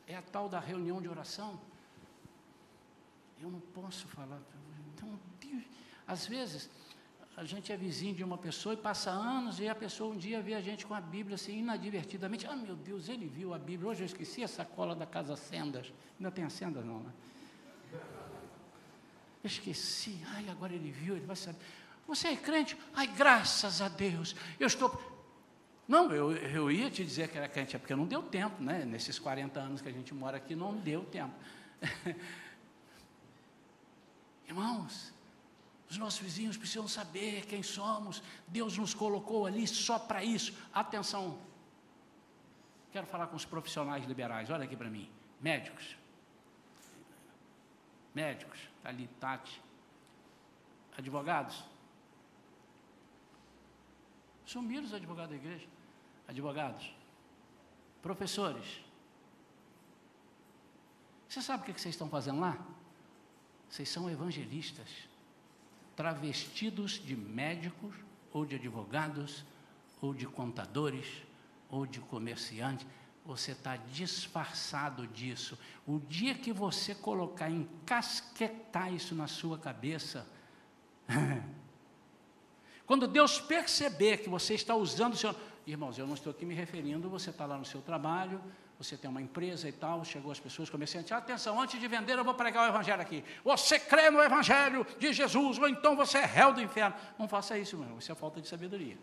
É a tal da reunião de oração. Eu não posso falar. Então, às vezes, a gente é vizinho de uma pessoa e passa anos e a pessoa um dia vê a gente com a Bíblia assim, inadvertidamente. Ah, meu Deus, ele viu a Bíblia. Hoje eu esqueci a sacola da Casa Sendas. Ainda tem a Sendas, não, né? Esqueci, ai, agora ele viu, ele vai saber. Você é crente? Ai, graças a Deus, eu estou. Não, eu, eu ia te dizer que era crente, é porque não deu tempo, né? Nesses 40 anos que a gente mora aqui, não deu tempo. Irmãos, os nossos vizinhos precisam saber quem somos. Deus nos colocou ali só para isso. Atenção. Quero falar com os profissionais liberais. Olha aqui para mim. Médicos. Médicos Está ali, Tati. Advogados. Sumiram os advogados da igreja. Advogados. Professores. Você sabe o que vocês estão fazendo lá? Vocês são evangelistas, travestidos de médicos, ou de advogados, ou de contadores, ou de comerciantes. Você está disfarçado disso. O dia que você colocar, encasquetar isso na sua cabeça, quando Deus perceber que você está usando o seu. Irmãos, eu não estou aqui me referindo, você está lá no seu trabalho, você tem uma empresa e tal, chegou as pessoas, comerciantes, atenção, antes de vender eu vou pregar o evangelho aqui. Você crê no evangelho de Jesus, ou então você é réu do inferno. Não faça isso, irmão, isso é falta de sabedoria.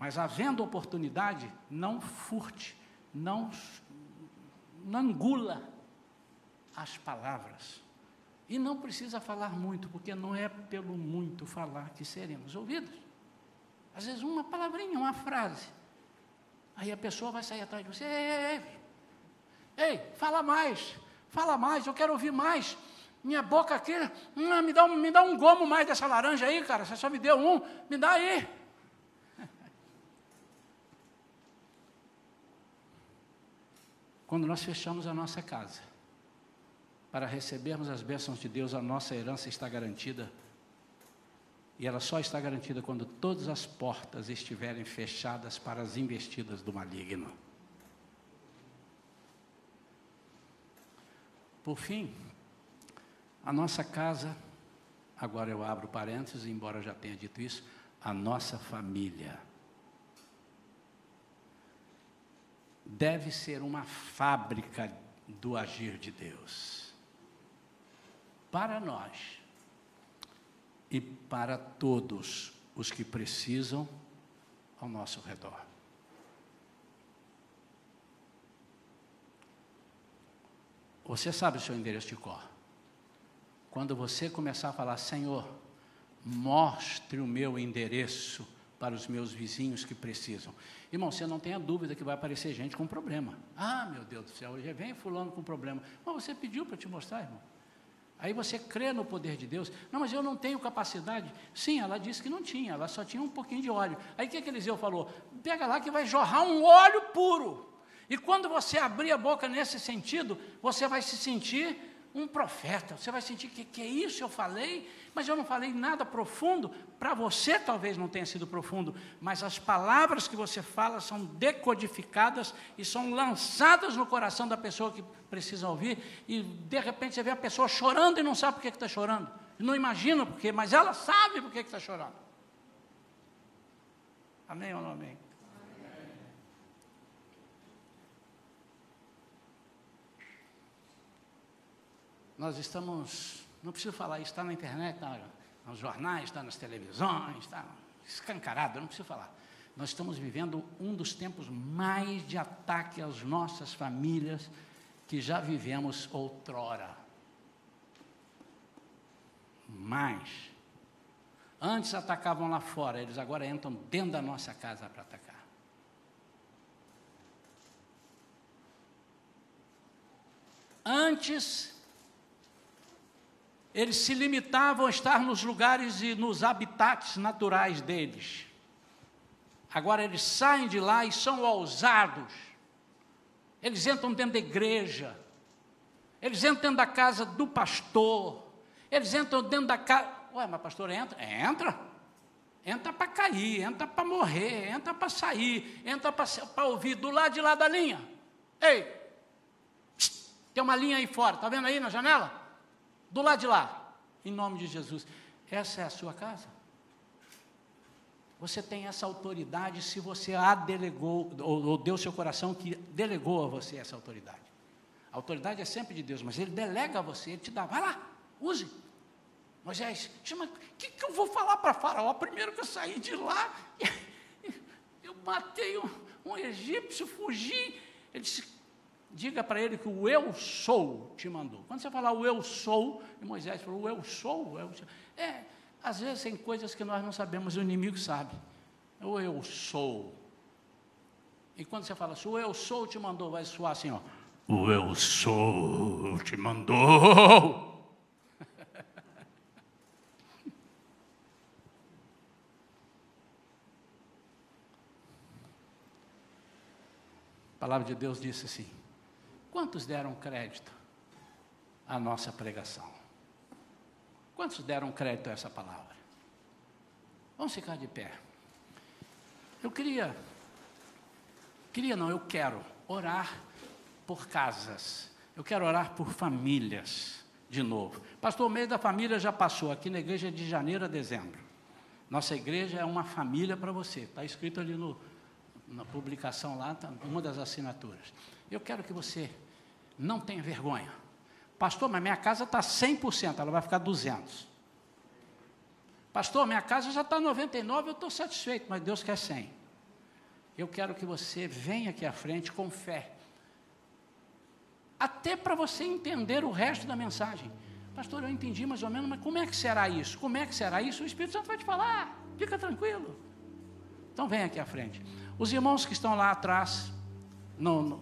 Mas havendo oportunidade, não furte, não, não engula as palavras. E não precisa falar muito, porque não é pelo muito falar que seremos ouvidos. Às vezes uma palavrinha, uma frase. Aí a pessoa vai sair atrás de você, ei, ei, ei, ei fala mais, fala mais, eu quero ouvir mais. Minha boca aqui, hum, me, dá um, me dá um gomo mais dessa laranja aí, cara, você só me deu um, me dá aí. Quando nós fechamos a nossa casa, para recebermos as bênçãos de Deus, a nossa herança está garantida. E ela só está garantida quando todas as portas estiverem fechadas para as investidas do maligno. Por fim, a nossa casa, agora eu abro parênteses, embora eu já tenha dito isso, a nossa família deve ser uma fábrica do agir de Deus para nós e para todos os que precisam ao nosso redor. Você sabe o seu endereço de cor. Quando você começar a falar, Senhor, mostre o meu endereço para os meus vizinhos que precisam. Irmão, você não tenha dúvida que vai aparecer gente com problema. Ah, meu Deus do céu, já vem fulano com problema. Mas você pediu para te mostrar, irmão. Aí você crê no poder de Deus. Não, mas eu não tenho capacidade. Sim, ela disse que não tinha, ela só tinha um pouquinho de óleo. Aí o que, que Eliseu falou? Pega lá que vai jorrar um óleo puro. E quando você abrir a boca nesse sentido, você vai se sentir um profeta. Você vai sentir que, que é isso eu falei, mas eu não falei nada profundo. Para você talvez não tenha sido profundo, mas as palavras que você fala são decodificadas e são lançadas no coração da pessoa que precisa ouvir. E de repente você vê a pessoa chorando e não sabe por que está chorando. Não imagina por quê, mas ela sabe por que está chorando. Amém ou não amém? Nós estamos, não preciso falar isso, está na internet, está nos jornais, está nas televisões, está escancarado, não preciso falar. Nós estamos vivendo um dos tempos mais de ataque às nossas famílias que já vivemos outrora. Mais. Antes atacavam lá fora, eles agora entram dentro da nossa casa para atacar. Antes eles se limitavam a estar nos lugares e nos habitats naturais deles. Agora eles saem de lá e são ousados. Eles entram dentro da igreja. Eles entram dentro da casa do pastor. Eles entram dentro da casa. Ué, mas pastor entra? Entra. Entra para cair, entra para morrer, entra para sair, entra para ouvir do lado de lá da linha. Ei, tem uma linha aí fora, está vendo aí na janela? Do lado de lá, em nome de Jesus. Essa é a sua casa? Você tem essa autoridade se você a delegou, ou, ou deu seu coração que delegou a você essa autoridade. A autoridade é sempre de Deus, mas Ele delega a você, Ele te dá, vai lá, use. Moisés, o que, que eu vou falar para Faraó? Primeiro que eu saí de lá, eu matei um, um egípcio, fugi. Ele disse, diga para ele que o eu sou te mandou. Quando você falar o eu sou, e Moisés falou, o eu sou, eu sou. É, às vezes tem coisas que nós não sabemos, o inimigo sabe. O eu sou. E quando você fala assim, o eu sou te mandou, vai soar assim, ó. O eu sou te mandou. A palavra de Deus disse assim: Quantos deram crédito a nossa pregação. Quantos deram crédito a essa palavra? Vamos ficar de pé. Eu queria, queria não, eu quero orar por casas. Eu quero orar por famílias de novo. Pastor, o mês da família já passou aqui na igreja de janeiro a dezembro. Nossa igreja é uma família para você. Está escrito ali no, na publicação lá, tá, uma das assinaturas. Eu quero que você não tenha vergonha. Pastor, mas minha casa está 100%, ela vai ficar 200. Pastor, minha casa já está 99, eu estou satisfeito, mas Deus quer 100. Eu quero que você venha aqui à frente com fé. Até para você entender o resto da mensagem. Pastor, eu entendi mais ou menos, mas como é que será isso? Como é que será isso? O Espírito Santo vai te falar. Fica tranquilo. Então vem aqui à frente. Os irmãos que estão lá atrás, no, no,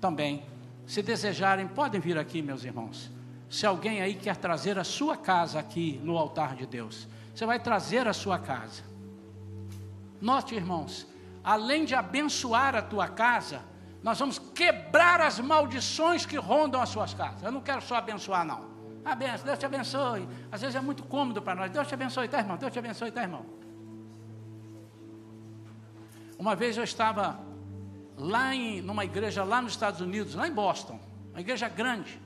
também, se desejarem, podem vir aqui, meus irmãos. Se alguém aí quer trazer a sua casa aqui no altar de Deus, você vai trazer a sua casa. Note, irmãos, além de abençoar a tua casa, nós vamos quebrar as maldições que rondam as suas casas. Eu não quero só abençoar, não. Abençoe, Deus te abençoe. Às vezes é muito cômodo para nós. Deus te abençoe, tá, irmão? Deus te abençoe, tá, irmão? Uma vez eu estava lá em numa igreja lá nos Estados Unidos, lá em Boston, uma igreja grande.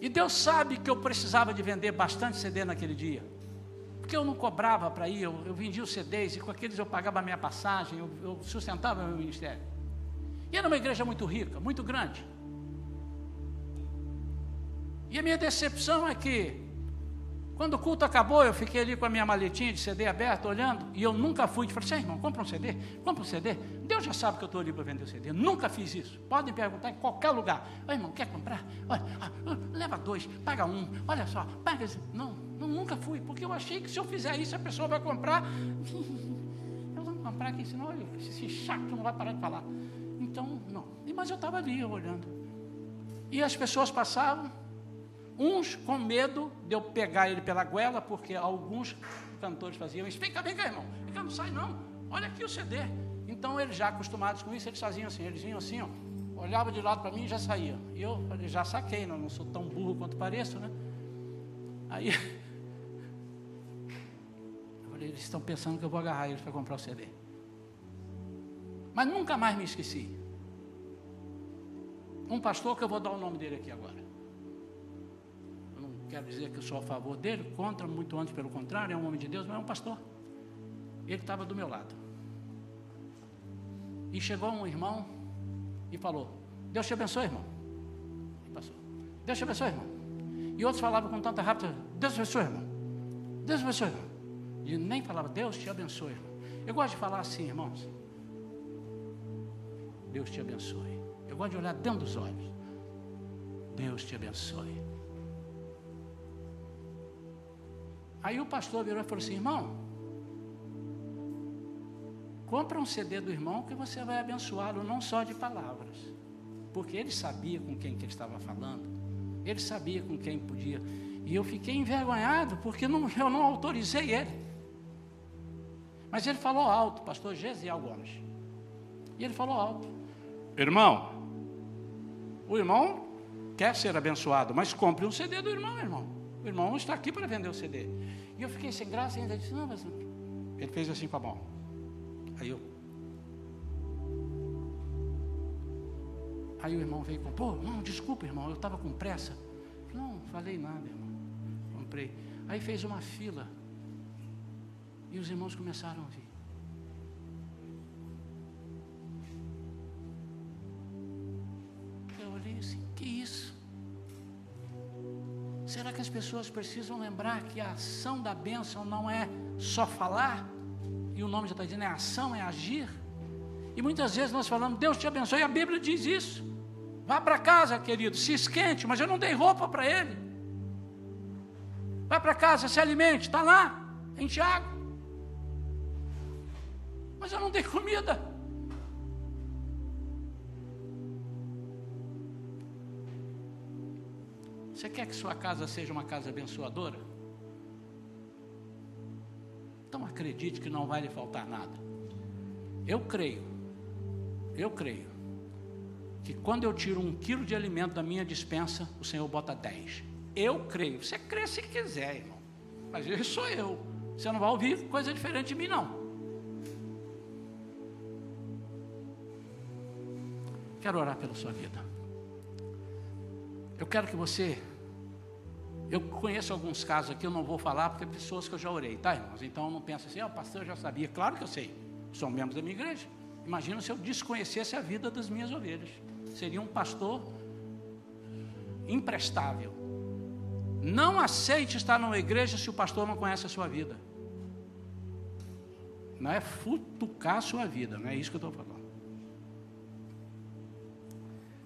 E Deus sabe que eu precisava de vender bastante CD naquele dia. Porque eu não cobrava para ir, eu, eu, vendia os CDs e com aqueles eu pagava a minha passagem, eu, eu sustentava o meu ministério. E era uma igreja muito rica, muito grande. E a minha decepção é que quando o culto acabou, eu fiquei ali com a minha maletinha de CD aberta, olhando, e eu nunca fui. Falei assim, irmão, compra um CD, compra um CD. Deus já sabe que eu estou ali para vender o CD. Nunca fiz isso. Podem perguntar em qualquer lugar. Ô, irmão, quer comprar? Olha, leva dois, paga um. Olha só, paga. Não, não, nunca fui, porque eu achei que se eu fizer isso, a pessoa vai comprar. Eu vou comprar aqui, senão esse chato não vai parar de falar. Então, não. Mas eu estava ali olhando. E as pessoas passavam Uns com medo de eu pegar ele pela goela, porque alguns cantores faziam isso. Vem cá, vem cá, irmão. Vem cá, não sai não. Olha aqui o CD. Então, eles já acostumados com isso, eles faziam assim. Eles vinham assim, ó. Olhava de lado para mim e já saía. Eu já saquei, não, não sou tão burro quanto pareço, né? Aí, eu falei, eles estão pensando que eu vou agarrar eles para comprar o CD. Mas nunca mais me esqueci. Um pastor que eu vou dar o nome dele aqui agora quero dizer que eu sou a favor dele, contra, muito antes, pelo contrário, é um homem de Deus, mas é um pastor. Ele estava do meu lado. E chegou um irmão e falou: Deus te abençoe, irmão. E passou. Deus te abençoe, irmão. E outros falavam com tanta rápida: Deus te abençoe, irmão. Deus te abençoe, irmão. E nem falava: Deus te abençoe, irmão. Eu gosto de falar assim, irmãos. Deus te abençoe. Eu gosto de olhar dentro dos olhos. Deus te abençoe. Aí o pastor virou e falou assim: irmão, compra um CD do irmão que você vai abençoá-lo não só de palavras, porque ele sabia com quem que ele estava falando, ele sabia com quem podia. E eu fiquei envergonhado porque não, eu não autorizei ele. Mas ele falou alto, pastor Gesiel Gomes. E ele falou alto: Irmão, o irmão quer ser abençoado, mas compre um CD do irmão, irmão. O irmão está aqui para vender o CD. E eu fiquei sem graça ainda disse, não, mas. Ele fez assim com a mão. Aí eu. Aí o irmão veio com, pô, não, desculpa, irmão, eu estava com pressa. Não, falei nada, irmão. Comprei. Aí fez uma fila. E os irmãos começaram a vir. Eu olhei assim, que isso? Será que as pessoas precisam lembrar que a ação da bênção não é só falar? E o nome já está dizendo, é ação, é agir. E muitas vezes nós falamos, Deus te abençoe, e a Bíblia diz isso. Vá para casa, querido, se esquente, mas eu não dei roupa para ele. Vá para casa, se alimente, está lá, em Tiago. Mas eu não dei comida. Você quer que sua casa seja uma casa abençoadora? Então acredite que não vai lhe faltar nada. Eu creio, eu creio, que quando eu tiro um quilo de alimento da minha dispensa, o Senhor bota dez. Eu creio. Você crê se quiser, irmão. Mas eu sou eu. Você não vai ouvir coisa diferente de mim, não. Quero orar pela sua vida. Eu quero que você. Eu conheço alguns casos aqui, eu não vou falar, porque é pessoas que eu já orei, tá, irmãos? Então não pensa assim, ah, o pastor já sabia. Claro que eu sei. São membros da minha igreja. Imagina se eu desconhecesse a vida das minhas ovelhas. Seria um pastor imprestável. Não aceite estar numa igreja se o pastor não conhece a sua vida. Não é futucar a sua vida, não é isso que eu estou falando.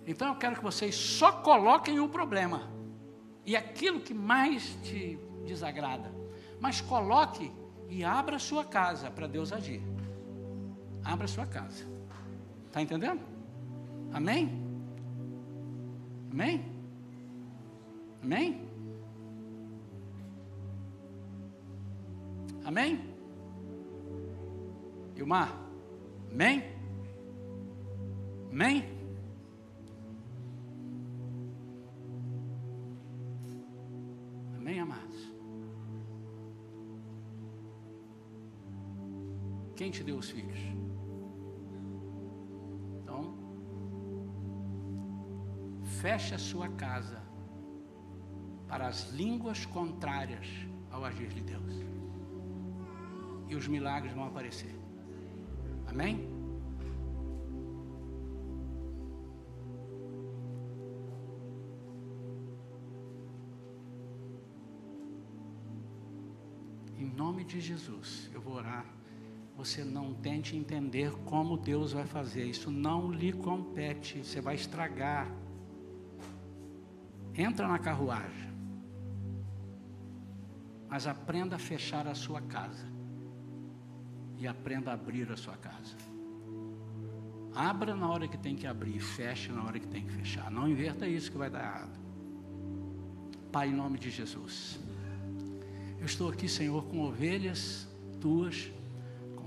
Então eu quero que vocês só coloquem o problema e aquilo que mais te desagrada, mas coloque e abra a sua casa para Deus agir. Abra a sua casa. Está entendendo? Amém? Amém? Amém? Amém? Ilmar? Amém? Amém? Quem te deu os filhos? Então, feche a sua casa para as línguas contrárias ao agir de Deus e os milagres vão aparecer. Amém? Em nome de Jesus, eu vou orar. Você não tente entender como Deus vai fazer. Isso não lhe compete. Você vai estragar. Entra na carruagem. Mas aprenda a fechar a sua casa e aprenda a abrir a sua casa. Abra na hora que tem que abrir, feche na hora que tem que fechar. Não inverta isso que vai dar errado. Pai, em nome de Jesus. Eu estou aqui, Senhor, com ovelhas tuas,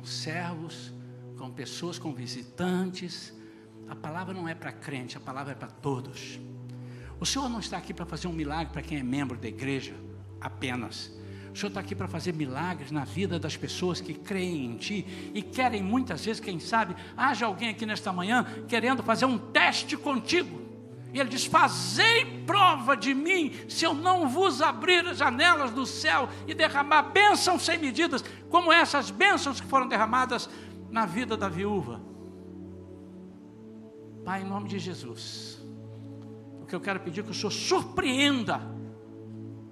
com servos, com pessoas, com visitantes. A palavra não é para crente, a palavra é para todos. O Senhor não está aqui para fazer um milagre para quem é membro da igreja apenas. O Senhor está aqui para fazer milagres na vida das pessoas que creem em Ti e querem muitas vezes, quem sabe, haja alguém aqui nesta manhã querendo fazer um teste contigo. E ele diz: Fazei prova de mim, se eu não vos abrir as janelas do céu e derramar bênçãos sem medidas, como essas bênçãos que foram derramadas na vida da viúva. Pai, em nome de Jesus, o que eu quero pedir é que o Senhor surpreenda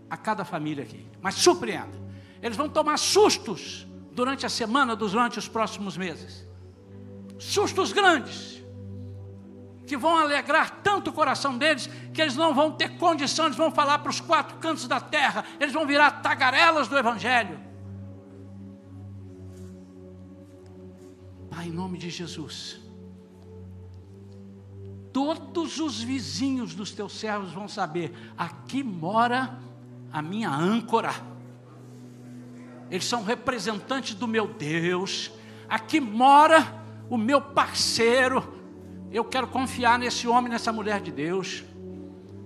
a cada família aqui mas surpreenda. Eles vão tomar sustos durante a semana, durante os próximos meses. Sustos grandes, que vão alegrar tanto o coração deles, que eles não vão ter condição, eles vão falar para os quatro cantos da terra, eles vão virar tagarelas do Evangelho. Pai, em nome de Jesus, todos os vizinhos dos teus servos vão saber: aqui mora a minha âncora. Eles são representantes do meu Deus. Aqui mora o meu parceiro. Eu quero confiar nesse homem, nessa mulher de Deus.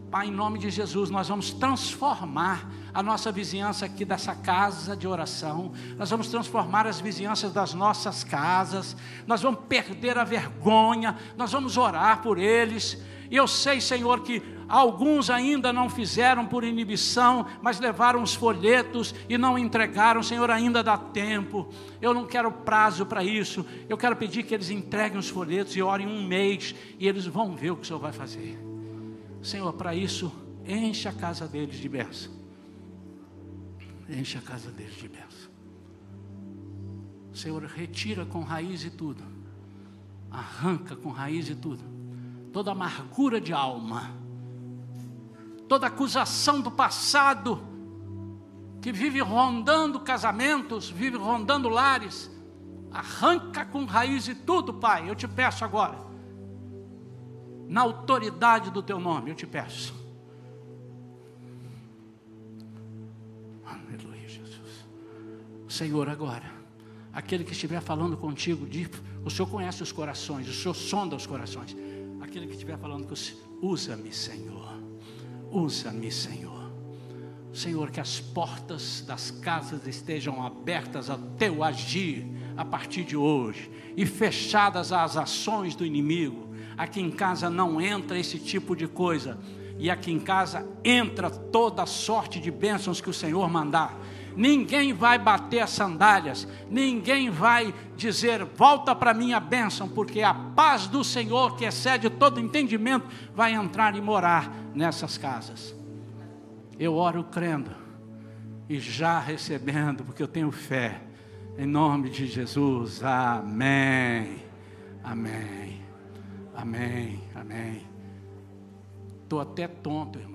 Pai, em nome de Jesus, nós vamos transformar a nossa vizinhança aqui dessa casa de oração, nós vamos transformar as vizinhanças das nossas casas, nós vamos perder a vergonha, nós vamos orar por eles. E eu sei, Senhor, que Alguns ainda não fizeram por inibição, mas levaram os folhetos e não entregaram. Senhor, ainda dá tempo. Eu não quero prazo para isso. Eu quero pedir que eles entreguem os folhetos e orem um mês e eles vão ver o que o Senhor vai fazer. Senhor, para isso, enche a casa deles de bênção. Enche a casa deles de bênção. Senhor, retira com raiz e tudo. Arranca com raiz e tudo. Toda amargura de alma toda acusação do passado, que vive rondando casamentos, vive rondando lares, arranca com raiz e tudo, Pai, eu te peço agora, na autoridade do teu nome, eu te peço. Aleluia, Jesus. Senhor, agora, aquele que estiver falando contigo, o Senhor conhece os corações, o Senhor sonda os corações aquele que estiver falando com você, usa-me, Senhor. Usa-me, Senhor. Senhor, que as portas das casas estejam abertas ao teu agir a partir de hoje e fechadas às ações do inimigo. Aqui em casa não entra esse tipo de coisa, e aqui em casa entra toda sorte de bênçãos que o Senhor mandar. Ninguém vai bater as sandálias, ninguém vai dizer, volta para minha bênção, porque a paz do Senhor, que excede todo entendimento, vai entrar e morar nessas casas. Eu oro crendo e já recebendo, porque eu tenho fé. Em nome de Jesus. Amém. Amém. Amém. Amém. Estou até tonto, irmãos.